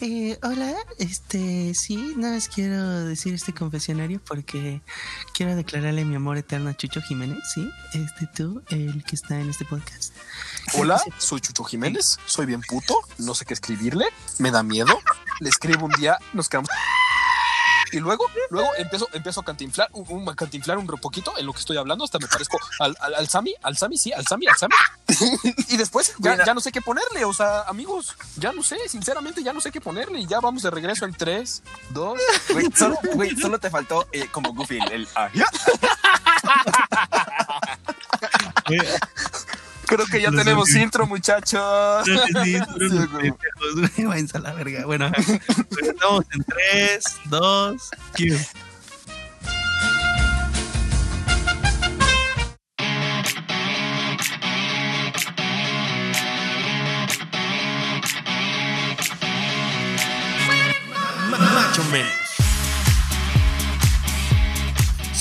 Eh, hola, este, sí, nada más quiero decir este confesionario porque quiero declararle mi amor eterno a Chucho Jiménez, ¿sí? Este tú, el que está en este podcast. Hola, soy Chucho Jiménez, soy bien puto, no sé qué escribirle, me da miedo, le escribo un día, nos quedamos y luego, luego empiezo, empiezo a cantinflar, un, a cantinflar un poquito en lo que estoy hablando, hasta me parezco al, al, al Sammy, al Sammy, sí, al Sammy, al Sammy. y después ya, ya, no sé qué ponerle, o sea, amigos, ya no sé, sinceramente ya no sé qué ponerle. Y ya vamos de regreso en 3, 2. Güey, solo, güey, solo te faltó eh, como Goofy el. el ah. Creo que ya Los tenemos amigos. intro, muchachos. Váyanse a la verga. Bueno, pues, estamos en 3, 2, 1.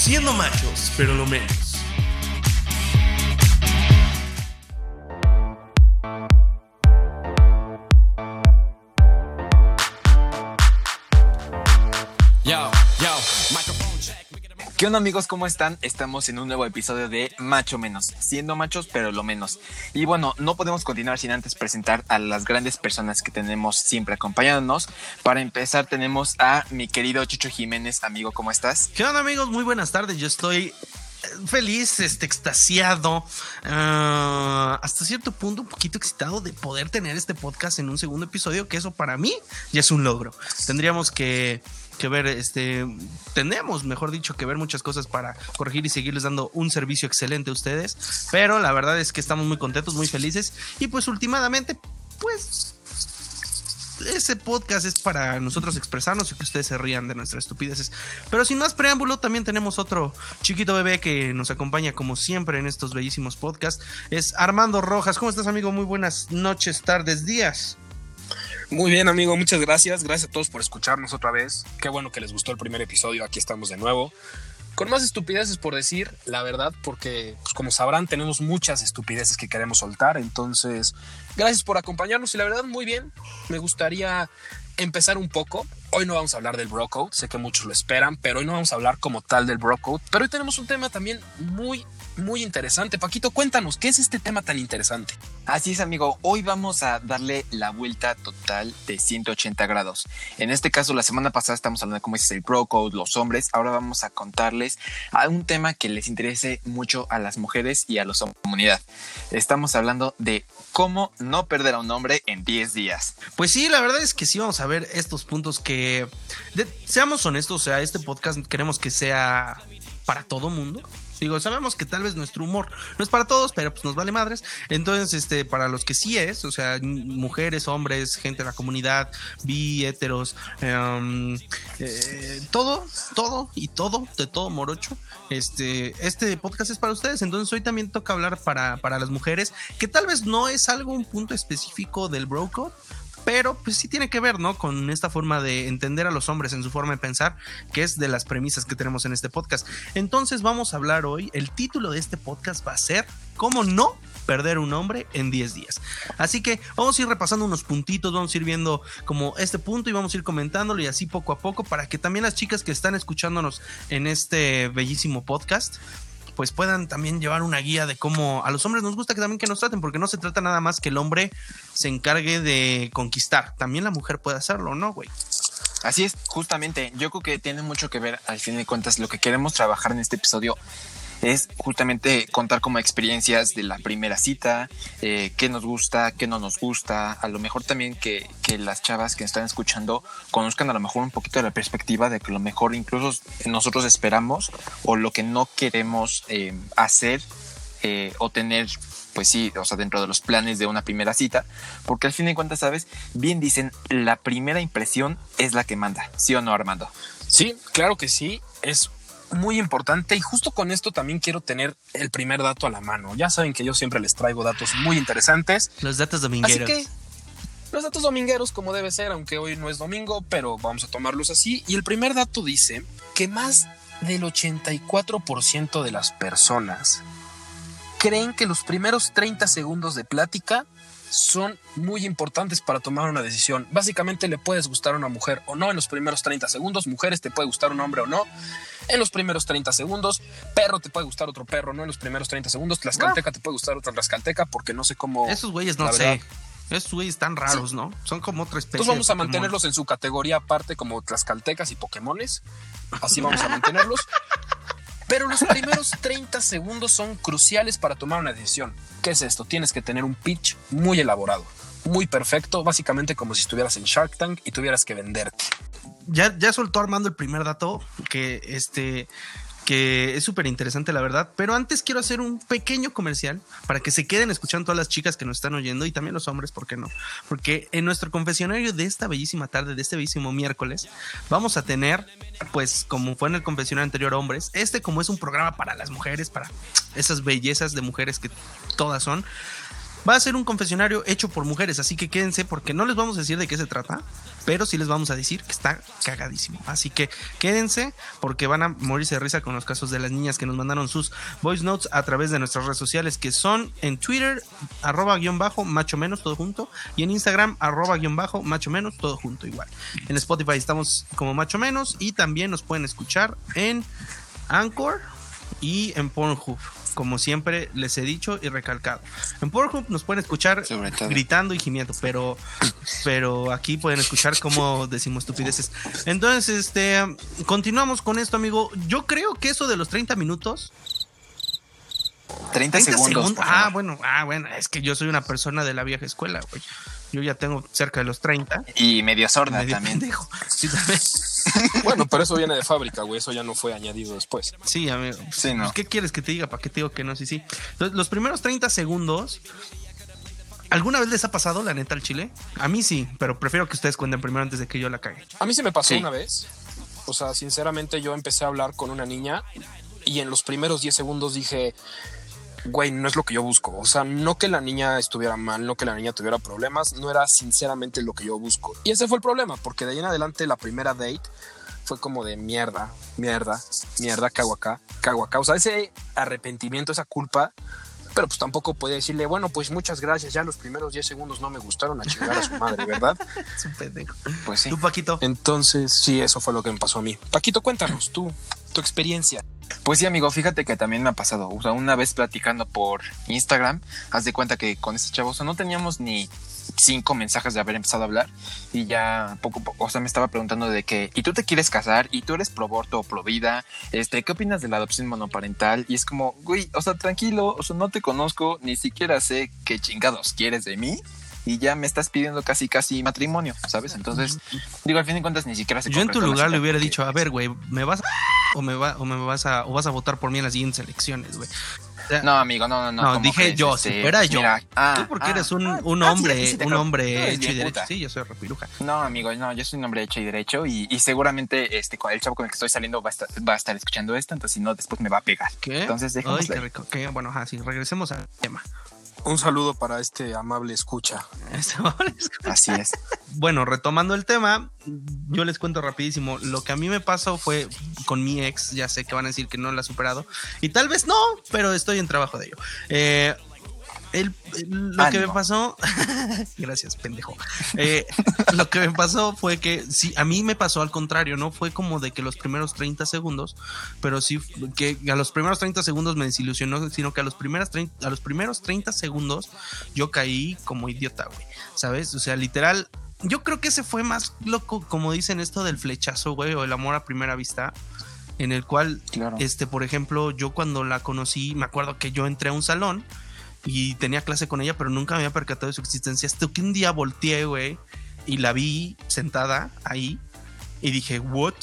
Siendo machos, pero lo menos. ¿Qué onda amigos? ¿Cómo están? Estamos en un nuevo episodio de Macho Menos, siendo machos pero lo menos. Y bueno, no podemos continuar sin antes presentar a las grandes personas que tenemos siempre acompañándonos. Para empezar tenemos a mi querido Chucho Jiménez, amigo, ¿cómo estás? ¿Qué onda amigos? Muy buenas tardes, yo estoy feliz, este, extasiado, uh, hasta cierto punto un poquito excitado de poder tener este podcast en un segundo episodio, que eso para mí ya es un logro. Tendríamos que que ver, este, tenemos, mejor dicho, que ver muchas cosas para corregir y seguirles dando un servicio excelente a ustedes. Pero la verdad es que estamos muy contentos, muy felices. Y pues últimamente, pues ese podcast es para nosotros expresarnos y que ustedes se rían de nuestras estupideces. Pero sin más preámbulo, también tenemos otro chiquito bebé que nos acompaña como siempre en estos bellísimos podcasts. Es Armando Rojas. ¿Cómo estás, amigo? Muy buenas noches, tardes, días. Muy bien, amigo, muchas gracias. Gracias a todos por escucharnos otra vez. Qué bueno que les gustó el primer episodio. Aquí estamos de nuevo. Con más estupideces por decir, la verdad, porque pues, como sabrán tenemos muchas estupideces que queremos soltar. Entonces, gracias por acompañarnos y la verdad muy bien. Me gustaría empezar un poco. Hoy no vamos a hablar del bro code, sé que muchos lo esperan, pero hoy no vamos a hablar como tal del bro code. Pero hoy tenemos un tema también muy, muy interesante. Paquito, cuéntanos, ¿qué es este tema tan interesante? Así es, amigo. Hoy vamos a darle la vuelta total de 180 grados. En este caso, la semana pasada estamos hablando de cómo es el bro code, los hombres. Ahora vamos a contarles a un tema que les interese mucho a las mujeres y a la comunidad. Estamos hablando de cómo no perder a un hombre en 10 días. Pues sí, la verdad es que sí vamos a ver estos puntos que, seamos honestos, o sea, este podcast queremos que sea para todo mundo. Digo, sabemos que tal vez nuestro humor no es para todos, pero pues nos vale madres. Entonces, este, para los que sí es, o sea, mujeres, hombres, gente de la comunidad, bi, heteros, eh, todo, todo y todo, de todo morocho. Este, este podcast es para ustedes. Entonces, hoy también toca hablar para, para las mujeres, que tal vez no es algo, un punto específico del broco, pero pues sí tiene que ver, ¿no? Con esta forma de entender a los hombres en su forma de pensar, que es de las premisas que tenemos en este podcast. Entonces vamos a hablar hoy, el título de este podcast va a ser ¿Cómo no perder un hombre en 10 días. Así que vamos a ir repasando unos puntitos, vamos a ir viendo como este punto y vamos a ir comentándolo y así poco a poco para que también las chicas que están escuchándonos en este bellísimo podcast pues puedan también llevar una guía de cómo a los hombres nos gusta que también que nos traten, porque no se trata nada más que el hombre se encargue de conquistar, también la mujer puede hacerlo, ¿no, güey? Así es, justamente, yo creo que tiene mucho que ver, al fin de cuentas, lo que queremos trabajar en este episodio es justamente contar como experiencias de la primera cita, eh, qué nos gusta, qué no nos gusta, a lo mejor también que, que, las chavas que están escuchando conozcan a lo mejor un poquito de la perspectiva de que lo mejor incluso nosotros esperamos o lo que no queremos eh, hacer eh, o tener pues sí, o sea, dentro de los planes de una primera cita, porque al fin de cuentas, sabes, bien dicen, la primera impresión es la que manda, ¿sí o no, Armando? Sí, claro que sí, es muy importante y justo con esto también quiero tener el primer dato a la mano. Ya saben que yo siempre les traigo datos muy interesantes. Los datos domingueros. Así que los datos domingueros como debe ser, aunque hoy no es domingo, pero vamos a tomarlos así. Y el primer dato dice que más del 84% de las personas creen que los primeros 30 segundos de plática son muy importantes para tomar una decisión. Básicamente le puedes gustar a una mujer o no en los primeros 30 segundos, mujeres te puede gustar un hombre o no en los primeros 30 segundos, perro te puede gustar otro perro no en los primeros 30 segundos, tlaxcalteca te puede gustar otra tlaxcalteca porque no sé cómo... Esos güeyes no sé. Esos güeyes están raros, ¿no? Son como otra especie. Entonces vamos a mantenerlos en su categoría aparte como tlaxcaltecas y pokémones. Así vamos a mantenerlos. Pero los primeros 30 segundos son cruciales para tomar una decisión. ¿Qué es esto? Tienes que tener un pitch muy elaborado, muy perfecto, básicamente como si estuvieras en Shark Tank y tuvieras que venderte. Ya, ya soltó Armando el primer dato que este que es súper interesante la verdad, pero antes quiero hacer un pequeño comercial para que se queden escuchando todas las chicas que nos están oyendo y también los hombres, ¿por qué no? Porque en nuestro confesionario de esta bellísima tarde, de este bellísimo miércoles, vamos a tener, pues como fue en el confesionario anterior hombres, este como es un programa para las mujeres, para esas bellezas de mujeres que todas son, va a ser un confesionario hecho por mujeres, así que quédense porque no les vamos a decir de qué se trata, pero sí les vamos a decir que está cagadísimo. Así que quédense porque van a morirse de risa con los casos de las niñas que nos mandaron sus voice notes a través de nuestras redes sociales que son en Twitter, arroba guion bajo, macho menos, todo junto, y en Instagram, arroba guion bajo, macho menos, todo junto igual. En Spotify estamos como macho menos y también nos pueden escuchar en Anchor y en Pornhub. Como siempre les he dicho y recalcado. En Pornhub nos pueden escuchar gritando y gimiendo, pero, pero aquí pueden escuchar cómo decimos estupideces. Entonces, este, continuamos con esto, amigo. Yo creo que eso de los 30 minutos 30, 30 segundos. Ah, bueno, ah, bueno, es que yo soy una persona de la vieja escuela, güey. Yo ya tengo cerca de los 30. Y medio sorda Medio también. Sí, también. Bueno, pero eso viene de fábrica, güey. Eso ya no fue añadido después. Sí, amigo. Sí, no. Pues, ¿Qué quieres que te diga? ¿Para qué te digo que no? Sí, sí. Entonces, los primeros 30 segundos. ¿Alguna vez les ha pasado la neta al chile? A mí sí, pero prefiero que ustedes cuenten primero antes de que yo la cague. A mí se me pasó Sí. una vez. O sea, sinceramente yo empecé a hablar con una niña y en los primeros 10 segundos dije, güey, no es lo que yo busco. O sea, no que la niña estuviera mal, no que la niña tuviera problemas, no era sinceramente lo que yo busco. Y ese fue el problema, porque de ahí en adelante la primera date fue como de mierda, mierda, mierda, cago acá, cago acá. O sea, ese arrepentimiento, esa culpa, pero pues tampoco puede decirle, bueno, pues muchas gracias, ya los primeros 10 segundos no me gustaron a chingar a su madre, ¿verdad? Es un pendejo. Pues sí. Tú, Paquito. Entonces, sí, eso fue lo que me pasó a mí. Paquito, cuéntanos tú, tu experiencia. Pues sí, amigo, fíjate que también me ha pasado. O sea, una vez platicando por Instagram, haz de cuenta que con este chavo, o sea, no teníamos ni cinco mensajes de haber empezado a hablar y ya poco poco, o sea, me estaba preguntando de que, ¿y tú te quieres casar? ¿Y tú eres pro aborto o pro vida? Este, ¿qué opinas de la adopción monoparental? Y es como, güey, o sea, tranquilo, o sea, no te conozco, ni siquiera sé qué chingados quieres de mí. Y ya me estás pidiendo casi, casi matrimonio, ¿sabes? Entonces, digo, al fin de cuentas, ni siquiera se Yo en tu lugar le hubiera dicho, a ver, güey, ¿me vas a o me, va, o me vas a o vas a votar por mí en las siguientes elecciones, güey? O sea, No, amigo, no, no, no. No, ¿cómo dije crees? yo, si fuera yo. ah, Tú porque ah, eres un, ah, un ah, hombre, sí un hombre eres hecho y derecho. Sí, yo soy repiruja. No, amigo, no, yo soy un hombre hecho y derecho y, y seguramente este el chavo con el que estoy saliendo va a estar, va a estar escuchando esto, entonces si no, después me va a pegar. ¿Qué? Entonces Ay, qué rico. Bueno, ajá, sí, regresemos al tema. Un saludo para este amable escucha. Así es. Bueno, retomando el tema, yo les cuento rapidísimo. Lo que a mí me pasó fue con mi ex, ya sé que van a decir que no la ha superado, y tal vez no, pero estoy en trabajo de ello. Eh, el- lo que me pasó, gracias, pendejo. Eh, lo que me pasó fue que sí, a mí me pasó al contrario, no fue como de que los primeros 30 segundos, pero sí que a los primeros 30 segundos me desilusionó, sino que a los, primeras 30, a los primeros 30 segundos yo caí como idiota, güey, ¿sabes? O sea, literal, yo creo que ese fue más loco, como dicen esto del flechazo, güey, o el amor a primera vista, en el cual Claro. este, por ejemplo, yo cuando la conocí, me acuerdo que yo entré a un salón y tenía clase con ella, pero nunca me había percatado de su existencia. Hasta que un día volteé, güey, y la vi sentada ahí y dije, ¿what?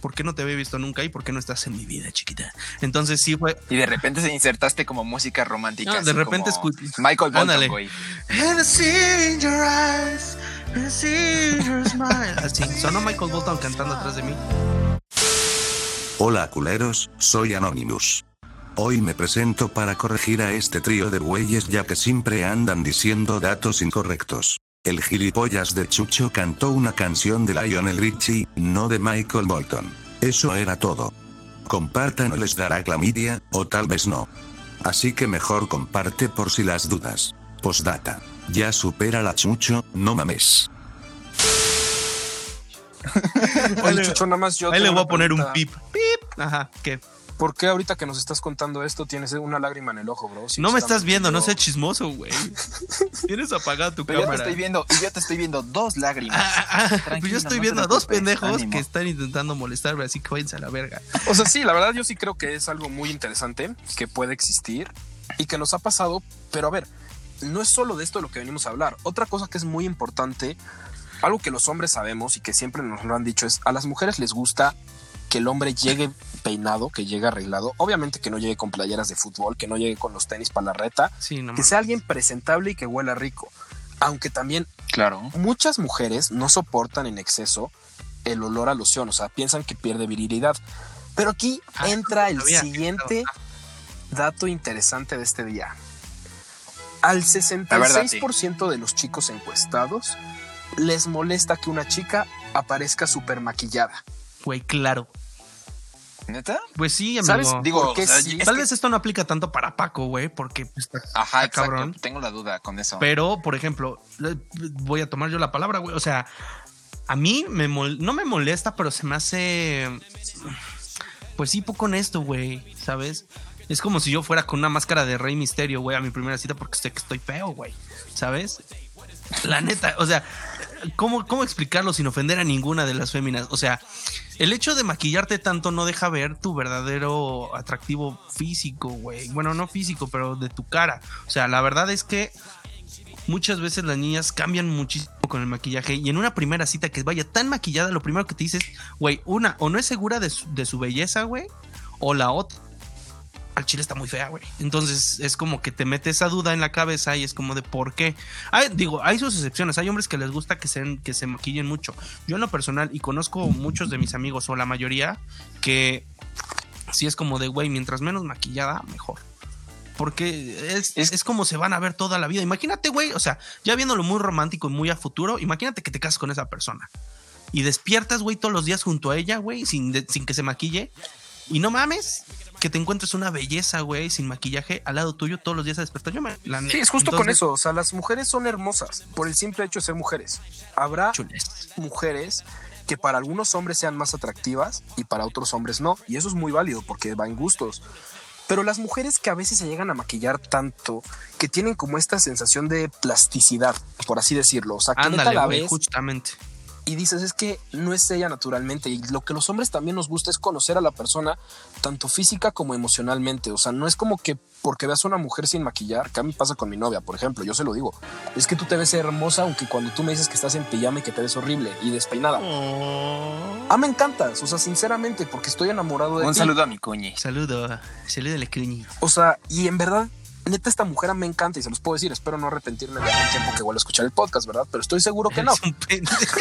¿Por qué no te había visto nunca y por qué no estás en mi vida, chiquita? Entonces sí fue. Y de repente se insertaste como música romántica. No, de repente como escu- Michael Bolton, Ándale. güey. And I see in your eyes, I see your smile. Así, sonó Michael Bolton cantando atrás de mí. Hola culeros, soy Anonymous. Hoy me presento para corregir a este trío de bueyes ya que siempre andan diciendo datos incorrectos. El gilipollas de Chucho cantó una canción de Lionel Richie, no de Michael Bolton. Eso era todo. Compartan o les dará clamidia, o tal vez no. Así que mejor comparte por si las dudas. Postdata. Ya supera la chucho, no mames. Oye, Chucho, nada más yo Ahí le voy a poner un pip. Pip. Ajá, ¿qué? ¿Por qué ahorita que nos estás contando esto tienes una lágrima en el ojo, bro? no me estás viendo, no sé seas chismoso, güey. Tienes apagada tu Pero yo te cámara. estoy viendo, y yo te estoy viendo dos lágrimas. Ah, ah, ah, pues yo estoy no viendo a dos pendejos ánimo. que están intentando molestarme, así que váyanse a la verga. O sea, sí, la verdad yo sí creo que es algo muy interesante que puede existir y que nos ha pasado, pero a ver, no es solo de esto de lo que venimos a hablar. Otra cosa que es muy importante, algo que los hombres sabemos y que siempre nos lo han dicho es, a las mujeres les gusta que el hombre llegue peinado, que llegue arreglado, obviamente que no llegue con playeras de fútbol, que no llegue con los tenis para la reta, Sí, no que sea alguien presentable y que huela rico. Aunque también Claro. muchas mujeres no soportan en exceso el olor a loción, o sea, piensan que pierde virilidad. Pero aquí Ah, entra el siguiente dato interesante de este día. Al La verdad, 66% de los chicos encuestados les molesta que una chica aparezca súper maquillada. Güey, claro. ¿Neta? Pues sí, amigo. ¿Sabes? Digo, ¿Por qué o sea, sí? es Tal que- vez esto no aplica tanto para Paco, güey, porque pues, está, Ajá, está cabrón. Tengo la duda con eso. Pero, por ejemplo, voy a tomar yo la palabra, güey. O sea, a mí me mol- no me molesta, pero se me hace. Pues sí, poco honesto, güey. ¿Sabes? Es como si yo fuera con una máscara de Rey Misterio, güey, a mi primera cita porque sé que estoy feo, güey. ¿Sabes? La neta, o sea, ¿cómo, ¿cómo explicarlo sin ofender a ninguna de las féminas? O sea, el hecho de maquillarte tanto no deja ver tu verdadero atractivo físico, güey. Bueno, no físico, pero de tu cara. O sea, la verdad es que muchas veces las niñas cambian muchísimo con el maquillaje y en una primera cita que vaya tan maquillada, lo primero que te dices, güey, una, o no es segura de su, de su belleza, güey, o la otra. Al chile está muy fea, güey. Entonces es como que te mete esa duda en la cabeza y es como de por qué. Hay- digo, hay sus excepciones. Hay hombres que les gusta que se, que se maquillen mucho. Yo en lo personal, y conozco muchos de mis amigos o la mayoría, que sí es como de, güey, mientras menos maquillada, mejor. Porque es, Es- es como se van a ver toda la vida. Imagínate, güey, o sea, ya viéndolo muy romántico y muy a futuro, imagínate que te casas con esa persona. Y despiertas, güey, todos los días junto a ella, güey, sin, de- sin que se maquille. Y no mames, que te encuentres una belleza, güey, sin maquillaje al lado tuyo todos los días a despertar. Yo me, la Sí, es justo con eso. O sea, las mujeres son hermosas por el simple hecho de ser mujeres. Habrá chules. mujeres que para algunos hombres sean más atractivas y para otros hombres no. Y eso es muy válido porque va en gustos. Pero las mujeres que a veces se llegan a maquillar tanto, que tienen como esta sensación de plasticidad, por así decirlo. O sea, que Ándale, la ves justamente. Y dices, es que no es ella naturalmente. Y lo que los hombres también nos gusta es conocer a la persona, tanto física como emocionalmente. O sea, no es como que porque veas a una mujer sin maquillar, que a mí pasa con mi novia, por ejemplo, yo se lo digo. Es que tú te ves hermosa, aunque cuando tú me dices que estás en pijama y que te ves horrible y despeinada. Ah, me encantas, o sea, sinceramente, porque estoy enamorado de Un ti. saludo a mi cuñi. Saludo, saludo de la cuñi. O sea, y en verdad, neta, esta mujer me encanta y se los puedo decir. Espero no arrepentirme de algún tiempo que vuelva a escuchar el podcast, ¿verdad? Pero estoy seguro que no. Eres un pendejo.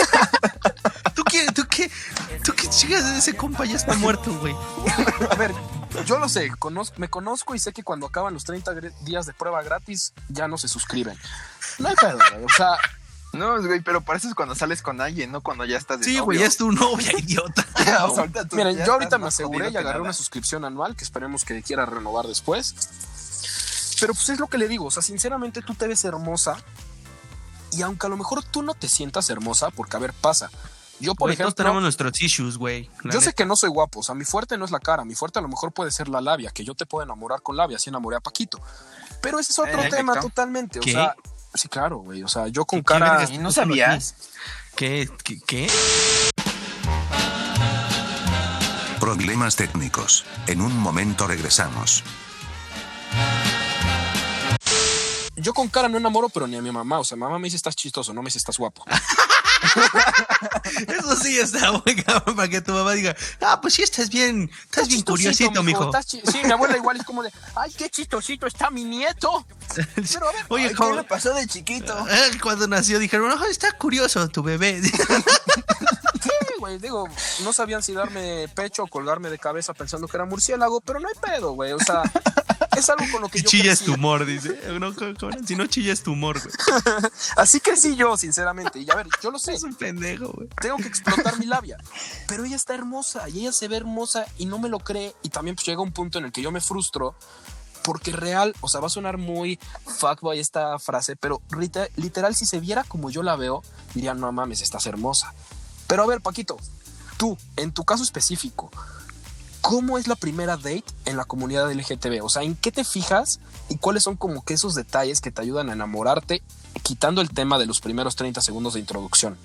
¿Tú qué? ¿Tú qué? ¿Tú qué chingas de ese compa ya está muerto, güey? A ver, yo lo sé, conozco, me conozco y sé que cuando acaban los 30 gr- días de prueba gratis ya no se suscriben. No hay pedo, güey. O sea, No, güey, pero para eso es cuando sales con alguien, no cuando ya estás de Sí, güey, ya es tu novia, idiota. O sea, ahorita tú miren, yo ahorita me aseguré y agarré una suscripción anual que esperemos que quiera renovar después. Pero pues es lo que le digo, o sea, sinceramente tú te ves hermosa y aunque a lo mejor tú no te sientas hermosa, porque a ver, pasa. Yo, por Güey, todos ejemplo, tenemos nuestros issues, güey. Yo sé que no soy guapo, o sea, mi fuerte no es la cara, mi fuerte a lo mejor puede ser la labia, que yo te puedo enamorar con labia, así enamoré a Paquito. Pero ese es otro Eh, tema perfecto. totalmente, ¿Qué? o sea, sí, claro, güey, o sea, yo con ¿Qué cara... vergas ¿Y no sabías? ¿Qué? ¿Qué? Problemas técnicos. En un momento regresamos. Yo con cara no enamoro, pero ni a mi mamá, o sea, mamá me dice estás chistoso, no me dice estás guapo. Eso sí está muy cabrón para que tu mamá diga, ah, pues sí, estás bien, estás bien curiosito, mijo. Sí, mi abuela igual es como de, ay, qué chistosito está mi nieto. Pero a ver, Oye, Ay, ¿Qué ¿cómo- le pasó de chiquito? Eh, Cuando nació dijeron, "Ah, está curioso tu bebé. Sí, güey, digo, no sabían si darme pecho o colgarme de cabeza pensando que era murciélago, pero no hay pedo, güey. O sea, es algo con lo que yo chilla es crecí. tumor, dice. No, si no chilla es tumor, güey. Así crecí yo, sinceramente. Y a ver, yo lo sé, Es un pendejo, güey. tengo que explotar mi labia. Pero ella está hermosa y ella se ve hermosa y no me lo cree. Y también pues llega un punto en el que yo me frustro Porque real, o sea, va a sonar muy fuckboy esta frase, pero literal, si se viera como yo la veo, diría, no mames, estás hermosa. Pero a ver, Paquito, tú, en tu caso específico, ¿cómo es la primera date en la comunidad LGTB? O sea, ¿en qué te fijas y cuáles son como que esos detalles que te ayudan a enamorarte, quitando el tema de los primeros 30 segundos de introducción?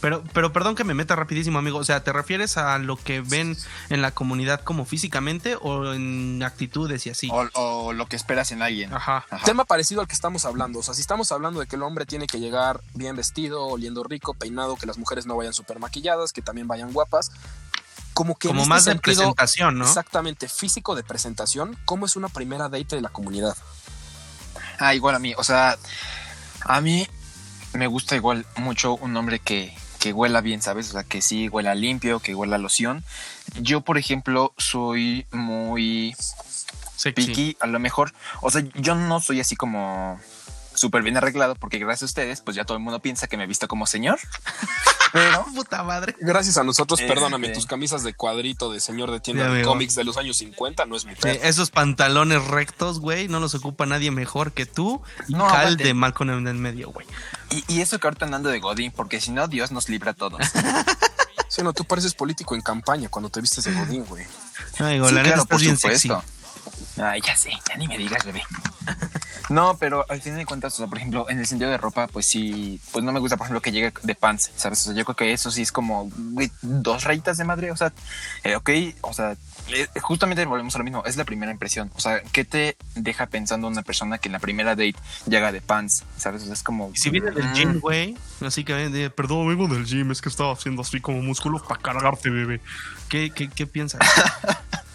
Pero, pero perdón que me meta rapidísimo, amigo. O sea, ¿te refieres a lo que ven en la comunidad como físicamente o en actitudes y así? O, o lo que esperas en alguien. Ajá. Ajá. Tema parecido al que estamos hablando. O sea, si estamos hablando de que el hombre tiene que llegar bien vestido, oliendo rico, peinado, que las mujeres no vayan súper maquilladas, que también vayan guapas. Como que en Como este más de sentido, presentación, ¿no? Exactamente, físico de presentación. ¿Cómo es una primera date de la comunidad? Ah, igual a mí. O sea, a mí me gusta igual mucho un hombre que, que huela bien, ¿sabes? O sea, que sí huela limpio, que huela loción. Yo, por ejemplo, soy muy Sexy. picky, a lo mejor. O sea, yo no soy así como súper bien arreglado, porque gracias a ustedes, pues ya todo el mundo piensa que me he visto como señor. Pero Puta madre. Gracias a nosotros, Este- perdóname, tus camisas de cuadrito de señor de tienda Ya de cómics de los años 50 no es mi Sí, esos pantalones rectos, güey, no los ocupa nadie mejor que tú y No, Cal aguante. de Malcolm en el medio, güey. Y, y eso que ahorita andando de Godín, porque si no, Dios nos libra a todos. Sí, no, tú pareces político en campaña cuando te vistes de Godín, güey. Ay, güey, Sí, la neta claro, estás por bien supuesto. sexy. Ay, ya sé, ya ni me digas, bebé. No, pero al final de cuentas, o sea, por ejemplo, en el sentido de ropa, pues sí, pues no me gusta, por ejemplo, que llegue de pants, ¿sabes? O sea, yo creo que eso sí es como güey, dos rayitas de madre, o sea, eh, ok, o sea, eh, justamente volvemos a lo mismo, es la primera impresión, o sea, ¿qué te deja pensando una persona que en la primera date llega de pants, ¿sabes? O sea, es como... Y si viene del mm, gym, güey, así que de, perdón, vengo del gym, es que estaba haciendo así como músculo para cargarte, bebé. ¿Qué, qué, qué piensas?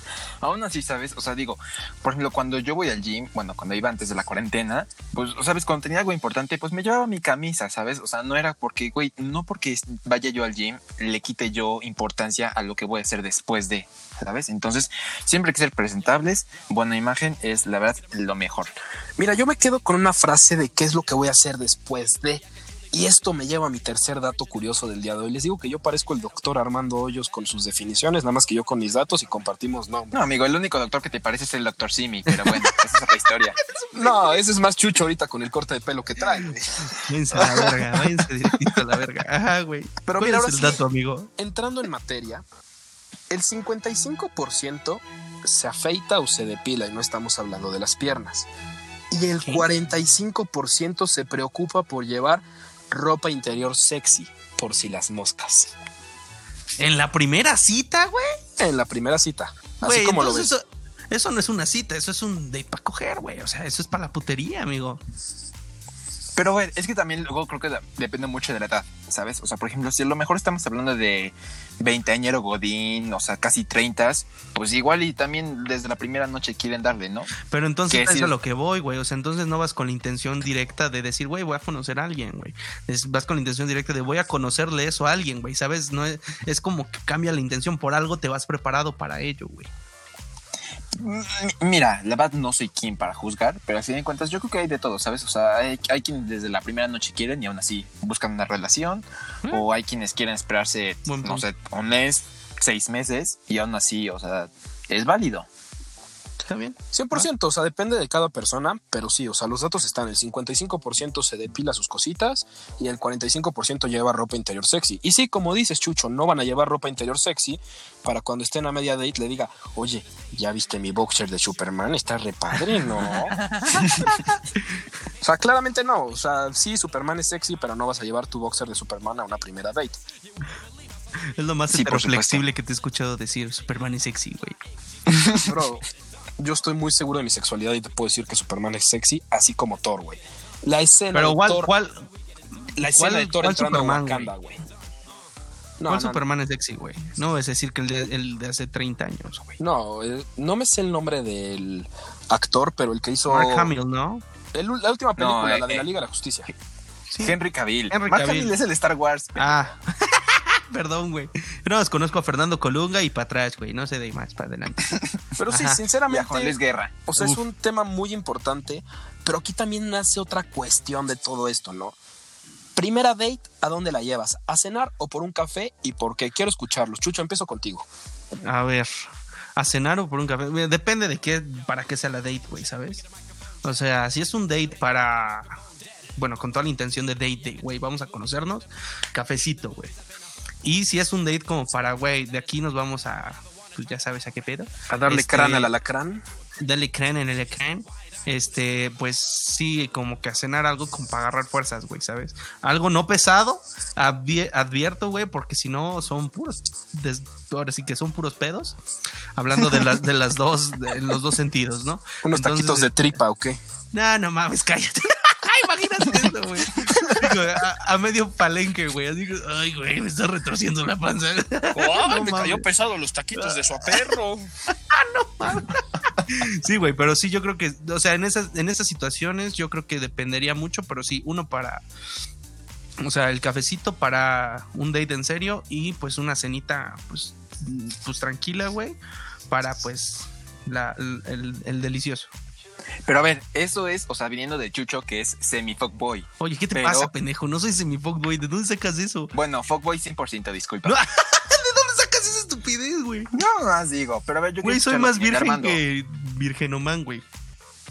Aún así, ¿sabes? O sea, digo, por ejemplo, cuando yo voy al gym, bueno, cuando iba antes de la cuarentena, pues, ¿sabes? Cuando tenía algo importante, pues me llevaba mi camisa, ¿sabes? O sea, no era porque, güey, no porque vaya yo al gym, le quite yo importancia a lo que voy a hacer después de, ¿sabes? Entonces, siempre hay que ser presentables, buena imagen es, la verdad, lo mejor. Mira, yo me quedo con una frase de qué es lo que voy a hacer después de. Y esto me lleva a mi tercer dato curioso del día de hoy. Les digo que yo parezco el doctor Armando Hoyos con sus definiciones, nada más que yo con mis datos y compartimos nombres. No, amigo, el único doctor que te parece es el doctor Simi, pero bueno, esa es otra historia. No, ese es más chucho ahorita con el corte de pelo que trae. Váyanse a la verga, váyanse directito a la verga. Ajá, güey. Pero ¿Cuál mira, es ahora el sí- dato, amigo? Entrando en materia, el 55% se afeita o se depila y no estamos hablando de las piernas. Y el ¿Qué? 45% se preocupa por llevar ropa interior sexy, por si las moscas. En la primera cita, güey. En la primera cita. Así como lo ves. eso, eso no es una cita, eso es un date para coger, güey. O sea, eso es para la putería, amigo. Pero, güey, es que también luego creo que depende mucho de la edad, ¿sabes? O sea, por ejemplo, si a lo mejor estamos hablando de 20 añero Godín, o sea, casi 30, pues igual y también desde la primera noche quieren darle, ¿no? Pero entonces es a lo que voy, güey. O sea, entonces no vas con la intención directa de decir, güey, voy a conocer a alguien, güey. Vas con la intención directa de voy a conocerle eso a alguien, güey. ¿Sabes? No es, es como que cambia la intención. Por algo te vas preparado para ello, güey. Mira, la verdad no soy quien para juzgar, pero al fin de cuentas yo creo que hay de todo, ¿sabes? O sea, hay, hay quienes desde la primera noche quieren y aún así buscan una relación, o hay quienes quieren esperarse, no sé, un mes, seis meses, y aún así, o sea, es válido. ¿Está bien? 100%, o sea, depende de cada persona, pero sí, o sea, los datos están, el 55% se depila sus cositas y el 45% lleva ropa interior sexy. Y sí, como dices, Chucho, no van a llevar ropa interior sexy para cuando estén a media date le diga, oye, ¿ya viste mi boxer de Superman? Está re padre, ¿no? o sea, claramente no, o sea, sí, Superman es sexy, pero no vas a llevar tu boxer de Superman a una primera date. Es lo más Sí, flexible que te he escuchado decir. Superman es sexy, güey. Bro, yo estoy muy seguro de mi sexualidad y te puedo decir que Superman es sexy, así como Thor, güey. La escena Pero de ¿cuál, Thor, cuál, la escena cuál- de Thor cuál entrando Superman, a Wakanda, güey. No, cuál no, Superman es sexy, güey? No es decir que el de, el de hace 30 años, güey. no, eh, no me sé el nombre del actor, pero el que hizo Mark Hamill, ¿no? el- la última película, No, la eh, de la eh. Liga de la Justicia. Sí. Henry Cavill. Henry Mark Cavill. Cavill es el Star Wars. Ah. Perdón, güey. No, desconozco a Fernando Colunga y para atrás, güey. No sé de ahí más para adelante. Pero sí, Ajá. Sinceramente, Juan Luis Guerra. o sea, es un tema muy importante, pero aquí también nace otra cuestión de todo esto, ¿no? Primera date, ¿a dónde la llevas? ¿A cenar o por un café? ¿Y por qué? Quiero escucharlos. Chucho, empiezo contigo. A ver. a cenar o por un café. Depende de qué, para qué sea la date, güey, ¿sabes? O sea, si es un date para, bueno, con toda la intención de date, güey, vamos a conocernos, cafecito, güey. Y si es un date como para, güey, de aquí nos vamos a, pues ya sabes a qué pedo. A darle Este, crán al alacrán. Dale creen en el ecran. Este, pues sí, como que a cenar algo como para agarrar fuerzas, güey, ¿sabes? Algo no pesado, advi- advierto, güey, porque si no son puros, ahora sí que son puros pedos. Hablando de las, de las dos, de los dos sentidos, ¿no? Unos Entonces, taquitos de tripa, ¿o qué? No, no mames, cállate. Imagínate esto, güey. Digo, A, a medio palenque, güey. Así que, ay, güey, me está retorciendo la panza. No mames. pesado los taquitos de su perro. Sí, güey, pero sí, yo creo que, o sea, en esas, en esas situaciones yo creo que dependería mucho, pero sí, uno para, o sea, el cafecito para un date en serio y pues una cenita, pues, pues tranquila, güey, para pues la, el, el- el delicioso. Pero a ver, eso es, o sea, viniendo de Chucho, que es semi-fuckboy. Oye, ¿qué te Pero- pasa, pendejo? No soy semifuckboy, ¿de dónde sacas eso? Bueno, fuckboy 100%, disculpa. No, ¿De dónde sacas esa estupidez, güey? No, más digo, pero a ver, yo Güey, soy más virgen Armando. que virgenomán, güey.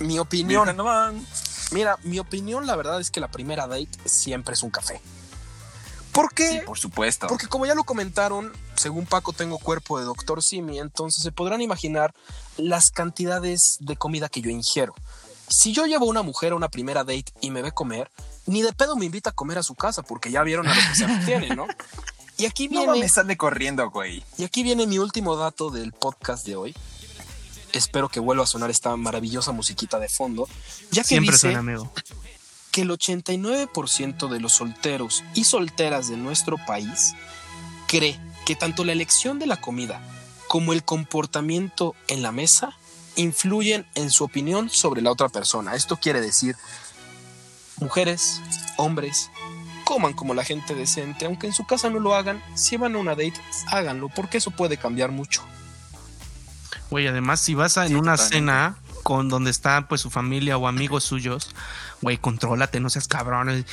Mi opinión. Virgen, no man. Mira, mi opinión, la verdad es que la primera date siempre es un café. ¿Por qué? Sí, por supuesto. Porque como ya lo comentaron, según Paco tengo cuerpo de doctor Simi, entonces se podrán imaginar las cantidades de comida que yo ingiero. Si yo llevo a una mujer a una primera date y me ve comer, ni de pedo me invita a comer a su casa porque ya vieron a lo que se tiene, ¿no? Y aquí No viene, me sale corriendo, güey. y aquí viene mi último dato del podcast de hoy. Espero que vuelva a sonar esta maravillosa musiquita de fondo, ya que Siempre dice suena, amigo. que el 89% de los solteros y solteras de nuestro país cree que tanto la elección de la comida como el comportamiento en la mesa influyen en su opinión sobre la otra persona. Esto quiere decir, mujeres, hombres, coman como la gente decente, aunque en su casa no lo hagan, si van a una date, háganlo, porque eso puede cambiar mucho. Güey, además, si vas a, en Sí, una totalmente. cena con donde está pues su familia o amigos suyos, güey, contrólate, no seas cabrón.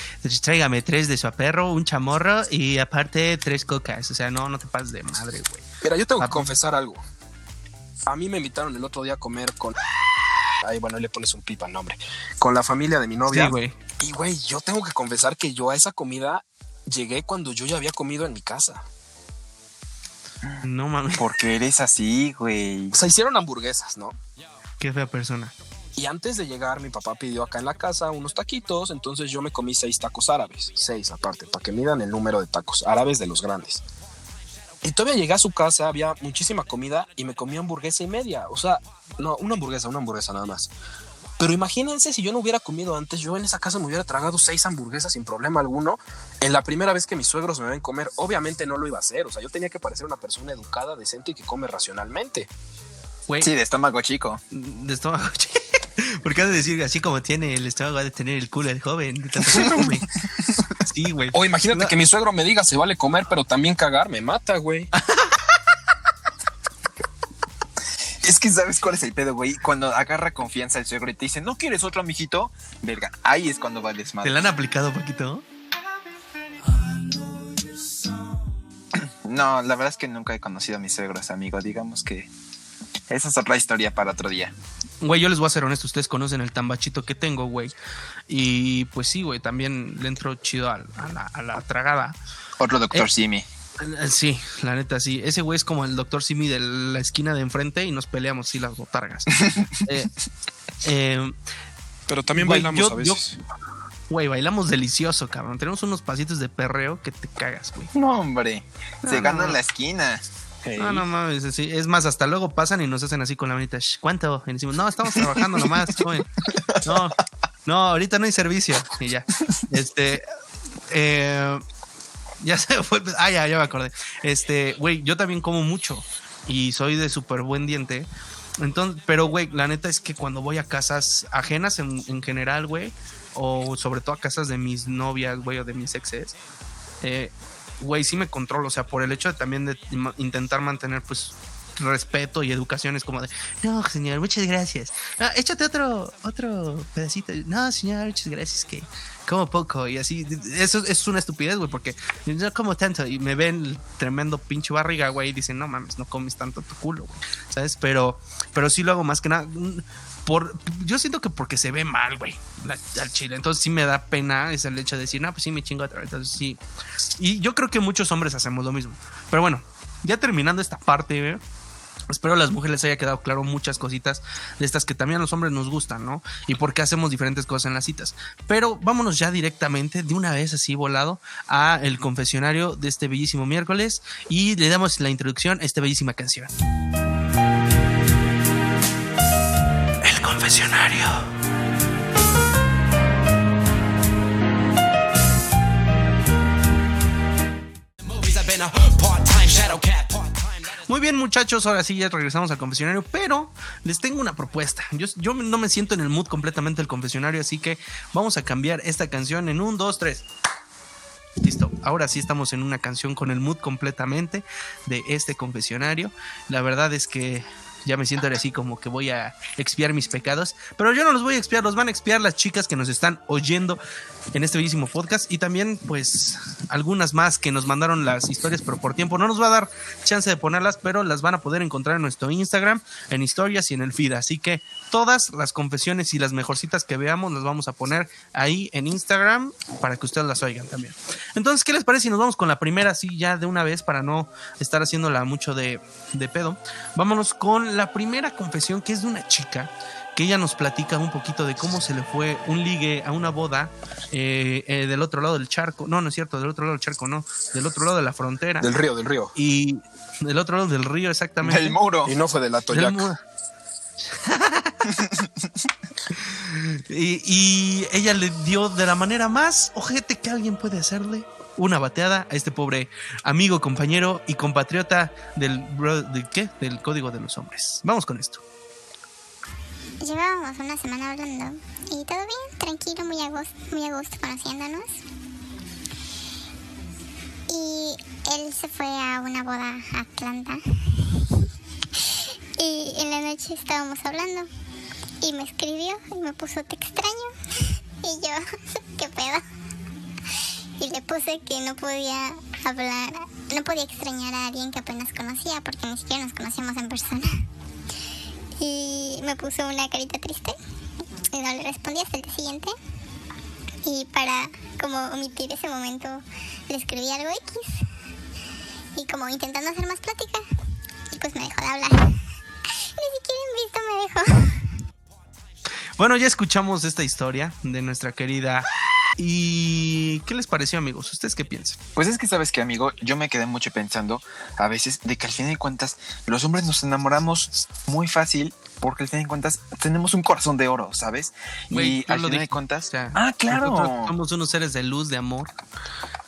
Tráigame tres de su perro, un chamorro y aparte tres cocas. O sea, no, no te pases de madre, güey. Mira, yo tengo que confesar algo. A mí me invitaron el otro día a comer con... Ahí, bueno, ahí le pones un pipa al nombre. Con la familia de mi novia. Sí, güey. Y, güey, yo tengo que confesar que yo a esa comida llegué cuando yo ya había comido en mi casa. No mames, Porque eres así, güey. O sea, hicieron hamburguesas, ¿no? Qué fea persona. Y antes de llegar, mi papá pidió acá en la casa unos taquitos, entonces yo me comí seis tacos árabes, seis aparte, para que midan el número de tacos árabes de los grandes. Y todavía llegué a su casa, había muchísima comida y me comí hamburguesa y media. O sea, no, una hamburguesa, una hamburguesa nada más. Pero imagínense si yo no hubiera comido antes, yo en esa casa me hubiera tragado seis hamburguesas sin problema alguno. En la primera vez que mis suegros me ven comer, obviamente no lo iba a hacer. O sea, yo tenía que parecer una persona educada, decente y que come racionalmente. Sí, de estómago chico. de estómago. Porque has de decir así como tiene el estómago, ha de tener el culo del joven. Sí, güey. O imagínate No. que mi suegro me diga se vale comer, pero también cagar me mata, güey. Es que sabes cuál es el pedo, güey. Cuando agarra confianza el suegro y te dice, ¿no quieres otro amiguito? Verga, ahí es cuando vales ¿Te madre. la han aplicado, Paquito? No, la verdad es que nunca he conocido a mis suegros, amigo. Digamos que esa es otra historia para otro día. Güey, yo les voy a ser honesto, ustedes conocen el tambachito que tengo, güey. Y pues sí, güey, también le entro chido a, la, a la tragada. Otro doctor Eh. Simi. Eh, Sí, la neta, sí. Ese güey es como el doctor Simi de la esquina de enfrente y nos peleamos, sí, las botargas. Eh, eh, Pero también Güey, bailamos yo- a veces. Güey, bailamos delicioso, cabrón. Tenemos unos pasitos de perreo que te cagas, güey. No, hombre. Se No, gana no. en la esquina. Hey. No, no mames, así. Es más, hasta luego pasan y nos hacen así con la manita. "Shh, ¿Cuánto? Y decimos, no, estamos trabajando nomás, joven. No, no, ahorita no hay servicio. Y ya. Este. eh, ya se fue. Ah, ya, ya me acordé. Este, güey, yo también como mucho y soy de súper buen diente. Entonces, pero, güey, la neta es que cuando voy a casas ajenas en, en general, güey, o sobre todo a casas de mis novias, güey, o de mis exes, eh, güey, sí me controlo, o sea, por el hecho de también de intentar mantener, pues, respeto y educación es como de, no, señor, muchas gracias. Ah, échate otro, otro pedacito. No, señor, muchas gracias, que como poco y así. Eso es una estupidez, güey, porque no como tanto y me ven tremendo pinche barriga, güey, y dicen, no mames, no comes tanto tu culo, güey, ¿sabes? Pero, pero sí lo hago más que nada. Por, yo siento que porque se ve mal, güey, al chile. Entonces sí me da pena ese el hecho de decir, no, pues sí me chingo otra vez. Entonces sí. Y yo creo que muchos hombres hacemos lo mismo. Pero bueno, ya terminando esta parte, güey, Espero a las mujeres les haya quedado claro muchas cositas de estas que también a los hombres nos gustan, ¿no? Y por qué hacemos diferentes cosas en las citas. Pero vámonos ya directamente, de una vez así volado, a el confesionario de este bellísimo miércoles y le damos la introducción a esta bellísima canción. Confesionario. Muy bien, muchachos, ahora sí ya regresamos al confesionario, pero les tengo una propuesta. Yo, yo no me siento en el mood completamente del confesionario, así que vamos a cambiar esta canción en un, dos, tres. Listo, ahora sí estamos en una canción con el mood completamente de este confesionario. La verdad es que ya me siento así como que voy a expiar mis pecados, pero yo no los voy a expiar, los van a expiar las chicas que nos están oyendo en este bellísimo podcast y también pues algunas más que nos mandaron las historias, pero por tiempo no nos va a dar chance de ponerlas, pero las van a poder encontrar en nuestro Instagram, en historias y en el feed, así que todas las confesiones y las mejorcitas que veamos las vamos a poner ahí en Instagram para que ustedes las oigan también. Entonces, ¿qué les parece si nos vamos con la primera así ya de una vez para no estar haciéndola mucho de, de pedo? Vámonos con la primera confesión que es de una chica que ella nos platica un poquito de cómo se le fue un ligue a una boda eh, eh, del otro lado del charco. No, no es cierto, del otro lado del charco, no, del otro lado de la frontera. Del río, del río. Y del otro lado del río, exactamente. El muro. Y no fue del Del Atoyac. muro. y, y ella le dio de la manera más ojete que alguien puede hacerle una bateada a este pobre amigo, compañero y compatriota del, ¿del qué? Del código de los hombres. Vamos con esto. Llevábamos una semana hablando y todo bien, tranquilo, muy a gusto, muy a gusto conociéndonos. Y él se fue a una boda a Atlanta. Y en la noche estábamos hablando y me escribió y me puso te extraño. Y yo, ¿qué pedo? Y le puse que no podía hablar, no podía extrañar a alguien que apenas conocía porque ni siquiera nos conocíamos en persona. Y me puso una carita triste y no le respondí hasta el día siguiente. Y para como omitir ese momento le escribí algo X y como intentando hacer más plática y pues me dejó de hablar. Ni siquiera en visto me dejó. Bueno, ya escuchamos esta historia de nuestra querida. ¿Y qué les pareció, amigos? ¿Ustedes qué piensan? Pues es que sabes que, amigo, yo me quedé mucho pensando a veces de que al fin de cuentas los hombres nos enamoramos muy fácil porque al fin de cuentas tenemos un corazón de oro, ¿sabes? Y al fin de dije. cuentas... O sea, ah, claro. Somos unos seres de luz, de amor,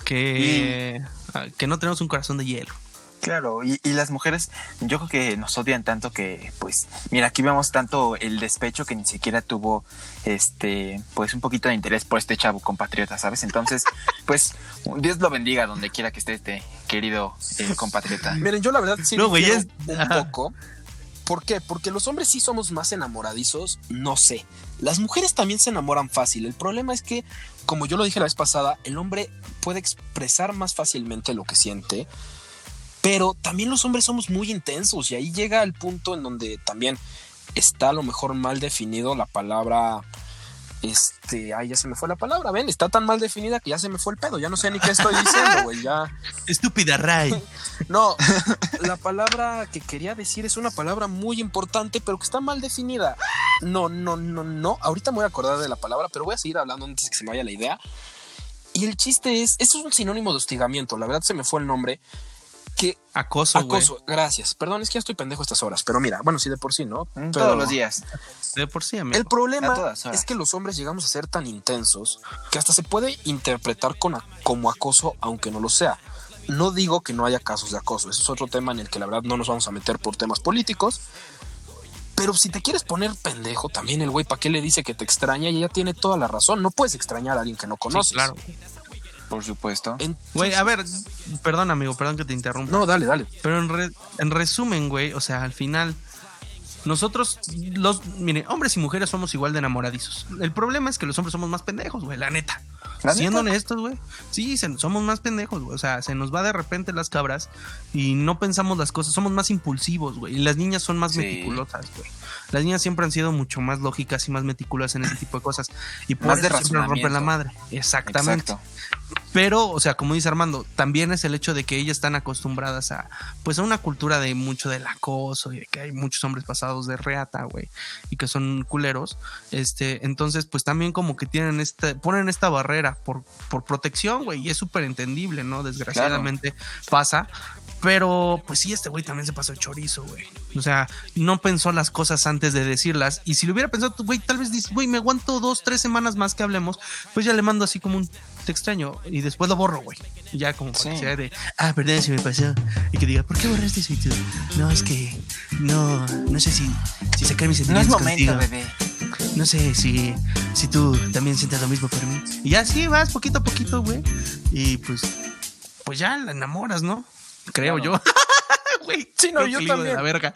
que, ah, que no tenemos un corazón de hielo. Claro, y, y las mujeres yo creo que nos odian tanto que, pues, mira, aquí vemos tanto el despecho que ni siquiera tuvo, este, pues, un poquito de interés por este chavo compatriota, ¿sabes? Entonces, pues, Dios lo bendiga donde quiera que esté este querido eh, compatriota. Miren, yo la verdad sí No, güey, es- un poco. ¿Por qué? Porque los hombres sí somos más enamoradizos, no sé. Las mujeres también se enamoran fácil. El problema es que, como yo lo dije la vez pasada, el hombre puede expresar más fácilmente lo que siente, pero también los hombres somos muy intensos y ahí llega el punto en donde también está a lo mejor mal definido la palabra este, ay, ya se me fue la palabra, ven, está tan mal definida que ya se me fue el pedo, ya no sé ni qué estoy diciendo, güey, ya. Estúpida Ray. No, la palabra que quería decir es una palabra muy importante, pero que está mal definida. No, no, no, no. Ahorita me voy a acordar de la palabra, pero voy a seguir hablando antes de que se me vaya la idea. Y el chiste es, esto es un sinónimo de hostigamiento, la verdad se me fue el nombre. Que Acoso, acoso, gracias. Perdón, es que ya estoy pendejo a estas horas, pero mira, bueno, sí de por sí, ¿no? Mm, Pero- Todos los días. De por sí, amigo. el problema es que los hombres llegamos a ser tan intensos que hasta se puede interpretar con a- como acoso, aunque no lo sea. No digo que no haya casos de acoso, eso es otro tema en el que la verdad no nos vamos a meter por temas políticos. Pero si te quieres poner pendejo, también el güey, ¿para qué le dice que te extraña? Y ella tiene toda la razón. No puedes extrañar a alguien que no Sí, conoces. claro. Por supuesto. Güey, a ver, perdón, amigo, perdón que te interrumpa. No, dale, dale. Pero en, re- en resumen, güey, o sea, al final, nosotros, los, mire, hombres y mujeres somos igual de enamoradizos. El problema es que los hombres somos más pendejos, güey, la neta. ¿La Siendo neta? honestos, güey. Sí, se- somos más pendejos, güey. O sea, se nos va de repente las cabras y no pensamos las cosas. Somos más impulsivos, güey. Y las niñas son más Sí. meticulosas, güey. Las niñas siempre han sido mucho más lógicas y más meticulosas en ese tipo de cosas. Y por eso siempre rompen la madre. Exactamente. Exacto. Pero, o sea, como dice Armando, también es el hecho de que ellas están acostumbradas a, pues, a una cultura de mucho del acoso y de que hay muchos hombres pasados de reata, güey, y que son culeros. Este, entonces, pues también como que tienen este, ponen esta barrera por, por protección, güey, y es súper entendible, ¿no? Desgraciadamente pasa. Pero, pues sí, este güey también se pasó el chorizo, güey. O sea, no pensó las cosas antes de decirlas. Y si lo hubiera pensado, güey, tal vez dice, güey, me aguanto dos, tres semanas más que hablemos. Pues ya le mando así como un te extraño. Y después lo borro, güey. Ya como Sí. sea de, ah, perdón, se me pasó. Y que diga, ¿por qué borraste eso? No, es que no, no sé si, si sacar mis No es sentimientos momento, contigo. bebé. No sé si, si tú también sientes lo mismo por mí. Y ya sí, vas poquito a poquito, güey. Y pues, pues ya la enamoras, ¿no? Creo Claro. yo. Güey, Sí, no, yo de también. La verga.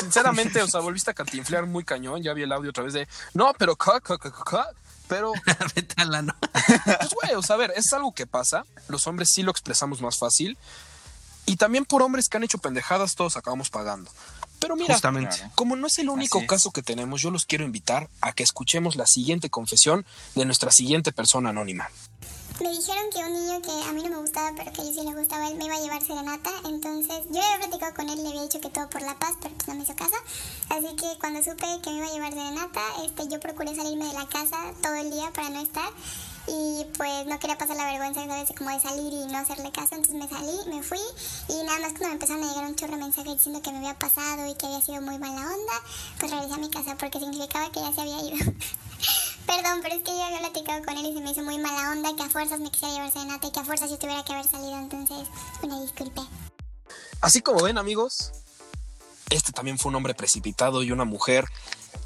Sinceramente, o sea, volviste a cantinflear muy cañón. Ya vi el audio otra vez de. No, pero. ca, ca, ca, ca, ca", Pero, no. pues, güey, o sea, a ver, es algo que pasa. Los hombres sí lo expresamos más fácil. Y también por hombres que han hecho pendejadas, todos acabamos pagando. Pero mira, Justamente. Como no es el único Así es. caso que tenemos, yo los quiero invitar a que escuchemos la siguiente confesión de nuestra siguiente persona anónima. Me dijeron que un niño que a mí no me gustaba, pero que a ellos sí les gustaba, él me iba a llevar serenata. Entonces yo había platicado con él, le había dicho que todo por la paz, pero pues no me hizo caso. Así que cuando supe que me iba a llevar serenata, este, yo procuré salirme de la casa todo el día para no estar. Y pues no quería pasar la vergüenza, ¿sabes? Como de salir y no hacerle caso. Entonces me salí, me fui. Y nada más cuando me empezaron a llegar un chorro de mensajes diciendo que me había pasado y que había sido muy mala onda, pues regresé a mi casa porque significaba que ya se había ido. Perdón, pero es que yo había platicado con él y se me hizo muy mala onda que a fuerzas me quisiera llevar serenata y que a fuerzas yo tuviera que haber salido. Entonces, una disculpe. Así como ven, amigos, este también fue un hombre precipitado y una mujer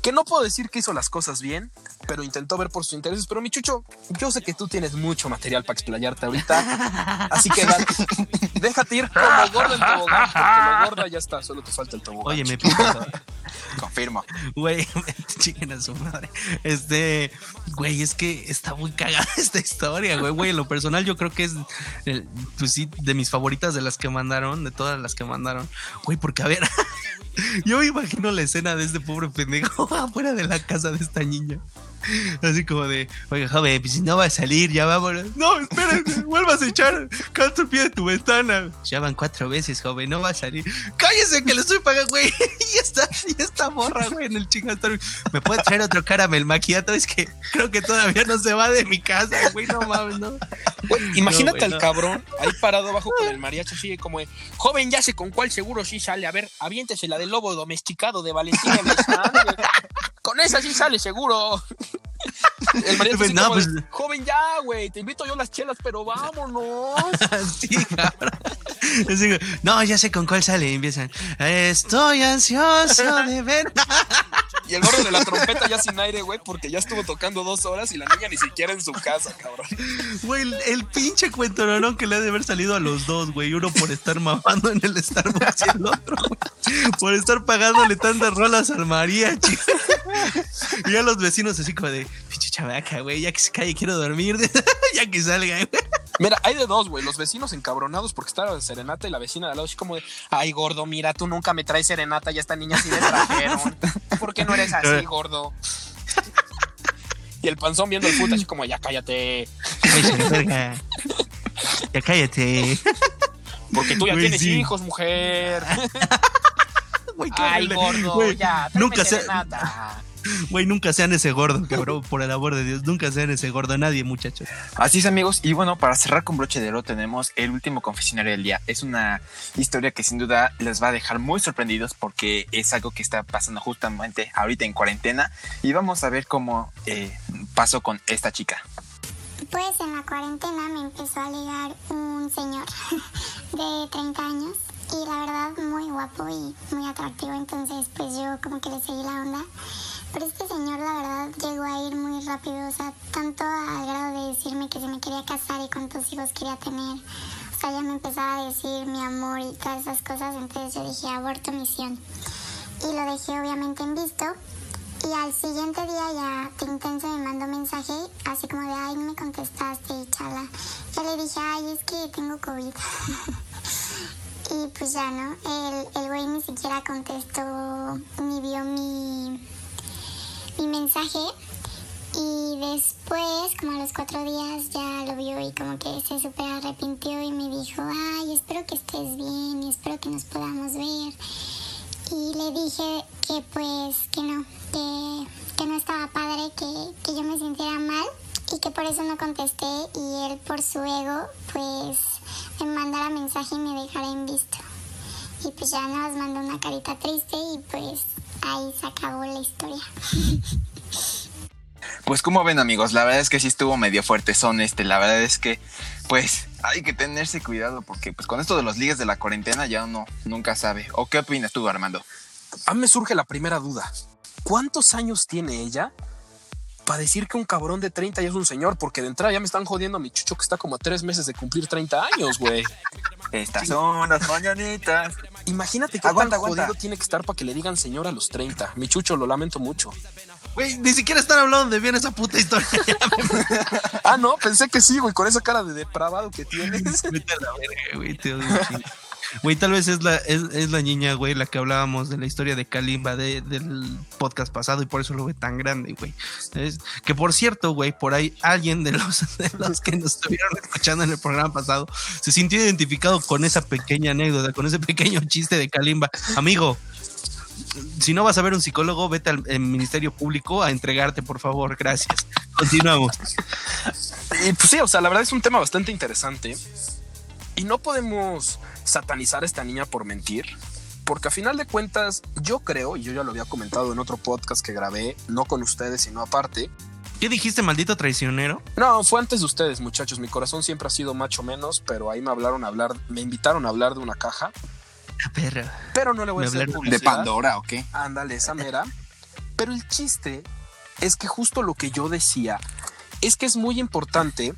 que no puedo decir que hizo las cosas bien, pero intentó ver por sus intereses. Pero mi chucho, yo sé que tú tienes mucho material para explayarte ahorita, así que dale, déjate ir como gordo en tobogán, porque lo gorda ya está, solo te falta el tobogán. Oye, me pica. Confirmo. Güey, chiquen a su madre. Este, güey, es que está muy cagada esta historia, güey. Güey, en lo personal yo creo que es, el- pues sí, de mis favoritas de las que mandaron, de todas las que mandaron. Güey, porque a ver, yo me imagino la escena de este pobre pendejo afuera de la casa de esta niña. Así como de, oiga, joven, pues si no va a salir, ya vámonos. No, espérense, vuelvas a echar canto el pie de tu ventana. Ya van cuatro veces, joven, no va a salir. Cállese que le estoy pagando, güey. Y está, y esta morra, güey, en el chingastor. ¿Me puede traer otro caramel maquiato? Es que creo que todavía no se va de mi casa, güey, no mames, no. Güey, imagínate No, güey, al no. cabrón ahí parado abajo con el mariachi así como de, joven, ya sé con cuál seguro sí sale. A ver, aviéntese la del lobo domesticado de Valentina Elizalde. Con esa sí sale seguro. El mariachi Pues así no, como de, pues- joven, ya, güey, te invito yo las chelas, pero vámonos. Sí, cabrón. No, ya sé con cuál sale. Empiezan. Estoy ansioso de ver. Y el gordo de la trompeta ya sin aire, güey, porque ya estuvo tocando dos horas y la niña ni siquiera en su casa, cabrón. Güey, el, el pinche cuento no que le ha de haber salido a los dos, güey. Uno por estar mamando en el Starbucks y el otro güey, por estar pagándole tantas rolas al mariachi. Y ya los vecinos así como de, pinche güey, ya que se calle, quiero dormir. ya que salga, güey. Mira, hay de dos, güey. Los vecinos encabronados porque estaba en serenata y la vecina de al lado así como de, ay, gordo, mira, tú nunca me traes serenata y a esta niña sí le trajeron. ¿Por qué no eres así, gordo? Y el panzón viendo el puto así como, ya cállate. Ya cállate. Porque tú ya tienes sí. hijos, mujer. Güey, qué Ay, gordo, Güey, ya, nunca se, serenata. Güey, nunca sean ese gordo, cabrón, por el amor de Dios. Nunca sean ese gordo, nadie, muchachos. Así es amigos, y bueno, para cerrar con broche de oro tenemos el último confesionario del día. Es una historia que sin duda les va a dejar muy sorprendidos porque es algo que está pasando justamente ahorita en cuarentena y vamos a ver cómo eh, pasó con esta chica. Pues en la cuarentena me empezó a ligar un señor de 30 años y la verdad muy guapo y muy atractivo, entonces pues yo como que le seguí la onda. Pero este señor, la verdad, llegó a ir muy rápido. O sea, tanto al grado de decirme que se me quería casar y cuántos hijos quería tener. O sea, ya me empezaba a decir mi amor y todas esas cosas. Entonces yo dije, aborto misión. Y lo dejé obviamente en visto. Y al siguiente día ya Tintense me mandó mensaje, así como de, ay, no me contestaste y chala. Yo le dije, ay, es que tengo COVID. y pues ya, ¿no? El, el güey ni siquiera contestó ni vio mi, mi mensaje. Y después, como a los cuatro días, ya lo vio y como que se super arrepintió y me dijo, ay, espero que estés bien y espero que nos podamos ver. Y le dije que pues que no, que, que no estaba padre, que, que yo me sintiera mal y que por eso no contesté y él por su ego pues me mandara mensaje y me dejara en visto. Y pues ya nos mandó una carita triste y pues ahí se acabó la historia. Pues como ven amigos, la verdad es que sí estuvo medio fuerte son este, la verdad es que pues hay que tenerse cuidado porque pues con esto de los ligues de la cuarentena ya uno nunca sabe. ¿O qué opinas tú Armando? A mí me surge la primera duda. ¿Cuántos años tiene ella para decir que un cabrón de 30 ya es un señor? Porque de entrada ya me están jodiendo a mi chucho que está como a tres meses de cumplir 30 años, güey. Estas son las mañanitas. Imagínate qué Aguanta, tan aguanta. jodido tiene que estar para que le digan señor a los 30. Mi chucho, lo lamento mucho. Güey, ni siquiera están hablando de bien esa puta historia. Ah, no, pensé que sí, güey, con esa cara de depravado que tienes. Vete a la verga, güey, te odio. Güey, tal vez es la, es, es la niña, güey, la que hablábamos de la historia de Kalimba de- del podcast pasado y por eso lo ve tan grande, güey. Que por cierto, güey, por ahí alguien de los, de los que nos estuvieron escuchando en el programa pasado se sintió identificado con esa pequeña anécdota, con ese pequeño chiste de Kalimba. Amigo, si no vas a ver un psicólogo, vete al eh, Ministerio Público a entregarte, por favor. Gracias. Continuamos. Y pues sí, o sea, la verdad es un tema bastante interesante. Y no podemos satanizar a esta niña por mentir. Porque a final de cuentas, yo creo, y yo ya lo había comentado en otro podcast que grabé, no con ustedes, sino aparte. ¿Qué dijiste, maldito traicionero? No, fue antes de ustedes, muchachos. Mi corazón siempre ha sido macho menos, pero ahí me hablaron a hablar, me invitaron a hablar de una caja. La perra. Pero no le voy a hacer hablaron ¿De publicidad. Pandora o qué? Ándale, esa mera. Pero el chiste es que justo lo que yo decía es que es muy importante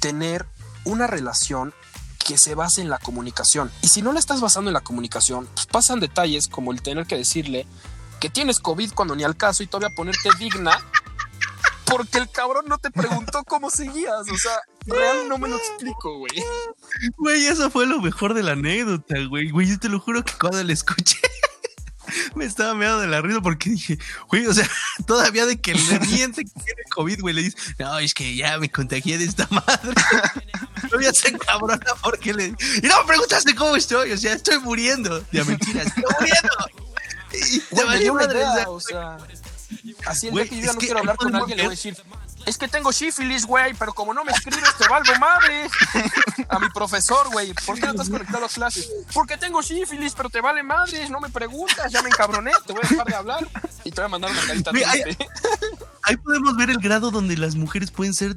tener una relación que se base en la comunicación. Y si no la estás basando en la comunicación, pues pasan detalles como el tener que decirle que tienes COVID cuando ni al caso y todavía ponerte digna porque el cabrón no te preguntó cómo seguías. O sea, real no me lo explico, güey. Güey, eso fue lo mejor de la anécdota, güey. Güey, yo te lo juro que cuando la escuché me estaba meando de la risa porque dije, güey, o sea, todavía de que le miente que tiene COVID, güey, le dice, no, es que ya me contagié de esta madre. Todavía se cabrona porque le. Y no me preguntaste cómo estoy, o sea, estoy muriendo. Ya mentiras, estoy muriendo. Y te valió madre, idea, o sea, así el Güey, que yo ya no quiero hablar con alguien, le voy a decir, es que tengo sífilis, güey, pero como no me escribes, te valgo madre. A mi profesor, güey, ¿por qué no estás conectado a clases? Porque tengo sífilis, pero te vale madre, no me preguntas, ya me encabroné, te voy a dejar de hablar y te voy a mandar una carita ay, triste. ahí podemos ver el grado donde las mujeres pueden ser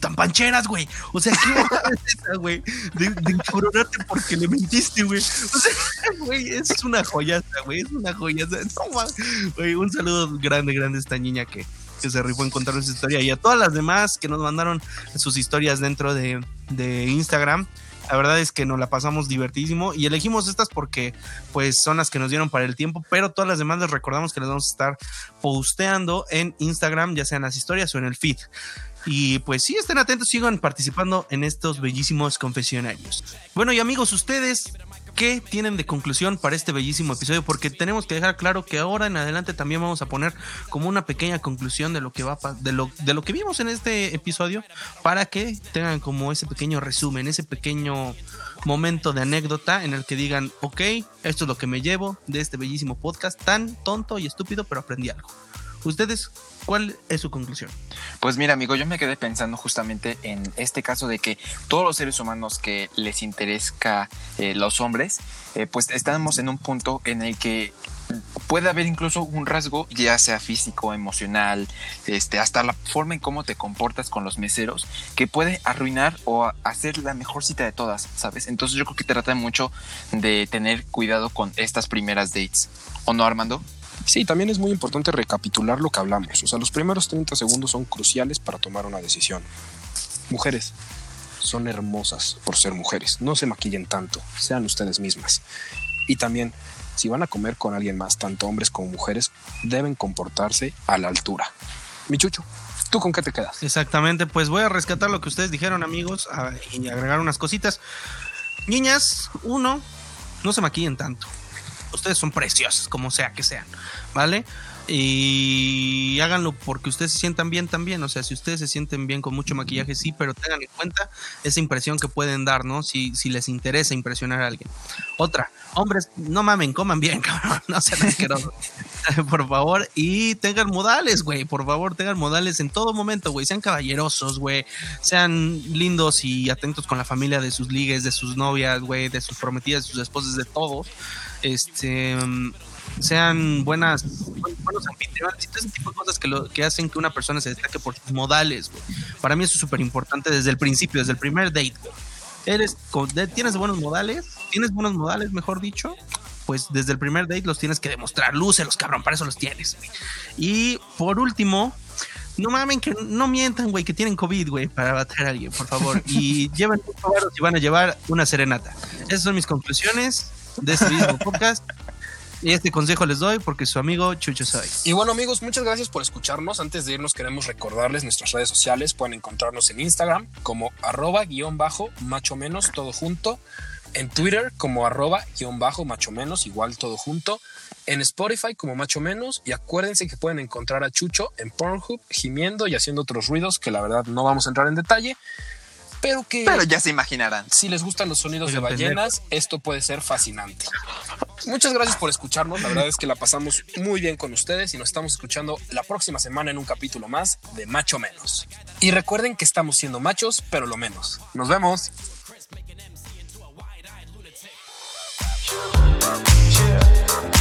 tan pancheras, güey. O sea, ¿qué es esa, güey? De, de encabronarte porque le mentiste, güey. O sea, güey, es una joyaza, güey. Es una joyaza. No, güey, un saludo grande, grande a esta niña que, que se rifó en contar esa historia. Y a todas las demás que nos mandaron sus historias dentro de, de Instagram. La verdad es que nos la pasamos divertidísimo y elegimos estas porque pues son las que nos dieron para el tiempo, pero todas las demás les recordamos que les vamos a estar posteando en Instagram, ya sea en las historias o en el feed. Y pues sí, estén atentos, sigan participando en estos bellísimos confesionarios. Bueno, y amigos, ustedes, ¿qué tienen de conclusión para este bellísimo episodio? Porque tenemos que dejar claro que ahora en adelante también vamos a poner como una pequeña conclusión de lo que va de lo, de lo que vimos en este episodio para que tengan como ese pequeño resumen, ese pequeño momento de anécdota en el que digan, ok, esto es lo que me llevo de este bellísimo podcast tan tonto y estúpido, pero aprendí algo. Ustedes, ¿cuál es su conclusión? Pues mira, amigo, yo me quedé pensando justamente en este caso de que todos los seres humanos que les interesa eh, los hombres, eh, pues estamos en un punto en el que puede haber incluso un rasgo, ya sea físico, emocional, este, hasta la forma en cómo te comportas con los meseros, que puede arruinar o hacer la mejor cita de todas, ¿sabes? Entonces yo creo que trata mucho de tener cuidado con estas primeras dates. ¿O no, Armando? Sí, también es muy importante recapitular lo que hablamos. O sea, los primeros 30 segundos son cruciales para tomar una decisión. Mujeres, son hermosas por ser mujeres. No se maquillen tanto, sean ustedes mismas. Y también, si van a comer con alguien más, tanto hombres como mujeres, deben comportarse a la altura. Mi chucho, ¿tú con qué te quedas? Exactamente, pues voy a rescatar lo que ustedes dijeron, amigos, a- y agregar unas cositas. Niñas, uno, no se maquillen tanto. Ustedes son preciosas, como sea que sean, ¿vale? Y háganlo porque ustedes se sientan bien también. O sea, si ustedes se sienten bien con mucho maquillaje, sí, pero tengan en cuenta esa impresión que pueden dar, ¿no? Si, si les interesa impresionar a alguien. Otra, hombres, no mamen, coman bien, cabrón, no sean asquerosos. por favor, y tengan modales, güey, por favor, tengan modales en todo momento, güey, sean caballerosos, güey, sean lindos y atentos con la familia de sus ligues, de sus novias, güey, de sus prometidas, de sus esposas, de todos. Este, sean buenas, buen- buenos anfitriones y todo ese tipo de cosas que, lo, que hacen que una persona se destaque por sus modales, güey. Para mí eso es súper importante desde el principio, desde el primer date, güey. Eres, tienes buenos modales, tienes buenos modales, mejor dicho, pues desde el primer date los tienes que demostrar. Lúcelos, cabrón, para eso los tienes. güey. Y por último, no mamen que no mientan, güey, que tienen COVID, güey, para bater a alguien, por favor. Y lleven mucho si van a llevar una serenata. Esas son mis conclusiones de este mismo podcast. Y este consejo les doy porque su amigo Chucho soy. Y bueno amigos, muchas gracias por escucharnos. Antes de irnos queremos recordarles nuestras redes sociales. Pueden encontrarnos en Instagram como arroba guion bajo macho menos todo junto. En Twitter como arroba guion bajo macho menos igual todo junto. En Spotify como macho menos. Y acuérdense que pueden encontrar a Chucho en Pornhub gimiendo y haciendo otros ruidos que la verdad no vamos a entrar en detalle. Pero que Pero ya se imaginarán. si les gustan los sonidos de ballenas, esto puede ser fascinante. Muchas gracias por escucharnos. La verdad es que la pasamos muy bien con ustedes y nos estamos escuchando la próxima semana en un capítulo más de Macho Menos. Y recuerden que estamos siendo machos, pero lo menos. Nos vemos. Yeah.